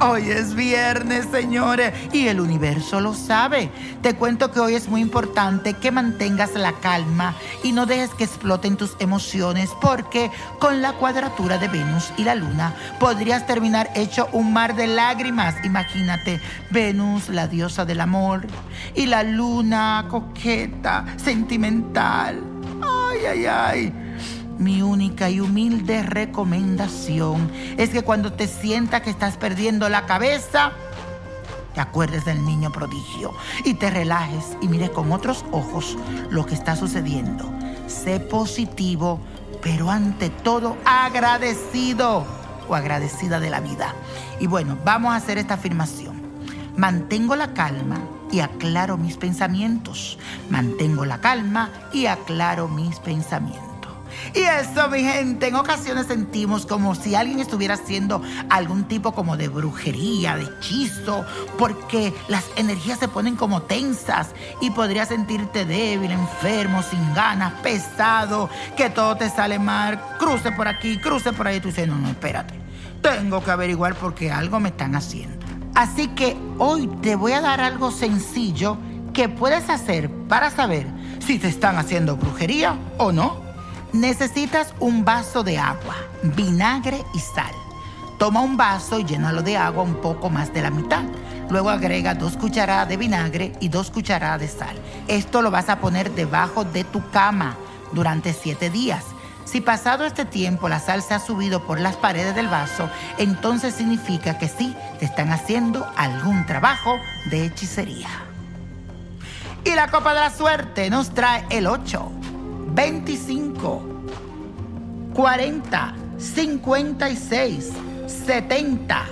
Hoy es viernes, señores. Y el universo lo sabe. Te cuento que hoy es muy importante que mantengas la calma y no dejes que exploten tus emociones porque con la cuadratura de Venus y la Luna podrías terminar hecho un mar de lágrimas. Imagínate, Venus, la diosa del amor, y la Luna coqueta, sentimental. Ay, ay, ay. Mi única y humilde recomendación es que cuando te sientas que estás perdiendo la cabeza, te acuerdes del niño prodigio y te relajes y mires con otros ojos lo que está sucediendo. Sé positivo, pero ante todo agradecido o agradecida de la vida. Y bueno, vamos a hacer esta afirmación. Mantengo la calma y aclaro mis pensamientos. Mantengo la calma y aclaro mis pensamientos. Y eso, mi gente, en ocasiones sentimos como si alguien estuviera haciendo algún tipo como de brujería, de hechizo, porque las energías se ponen como tensas y podrías sentirte débil, enfermo, sin ganas, pesado, que todo te sale mal, cruce por aquí, cruce por ahí, tú dices, no, no, espérate, tengo que averiguar porque algo me están haciendo. Así que hoy te voy a dar algo sencillo que puedes hacer para saber si te están haciendo brujería o no. Necesitas un vaso de agua, vinagre y sal. Toma un vaso y llénalo de agua un poco más de la mitad. Luego agrega dos cucharadas de vinagre y dos cucharadas de sal. Esto lo vas a poner debajo de tu cama durante siete días. Si pasado este tiempo la sal se ha subido por las paredes del vaso, entonces significa que sí, te están haciendo algún trabajo de hechicería. Y la copa de la suerte nos trae el 8, 25, 40, 56, 70,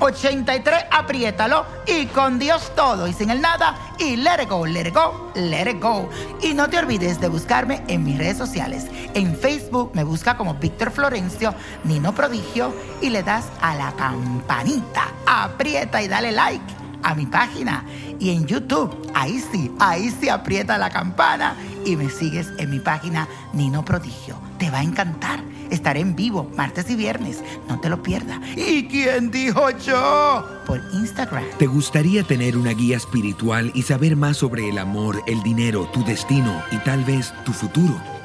83. Apriétalo y con Dios todo y sin el nada. Y let it go, let it go, let it go. Y no te olvides de buscarme en mis redes sociales. En Facebook me busca como Víctor Florencio, Nino Prodigio y le das a la campanita. Aprieta y dale like a mi página. Y en YouTube, ahí sí, ahí sí aprieta la campana y me sigues en mi página Nino Prodigio. Te va a encantar. Estaré en vivo martes y viernes. No te lo pierdas. ¿Y quién dijo yo? Por Instagram. ¿Te gustaría tener una guía espiritual y saber más sobre el amor, el dinero, tu destino y tal vez tu futuro?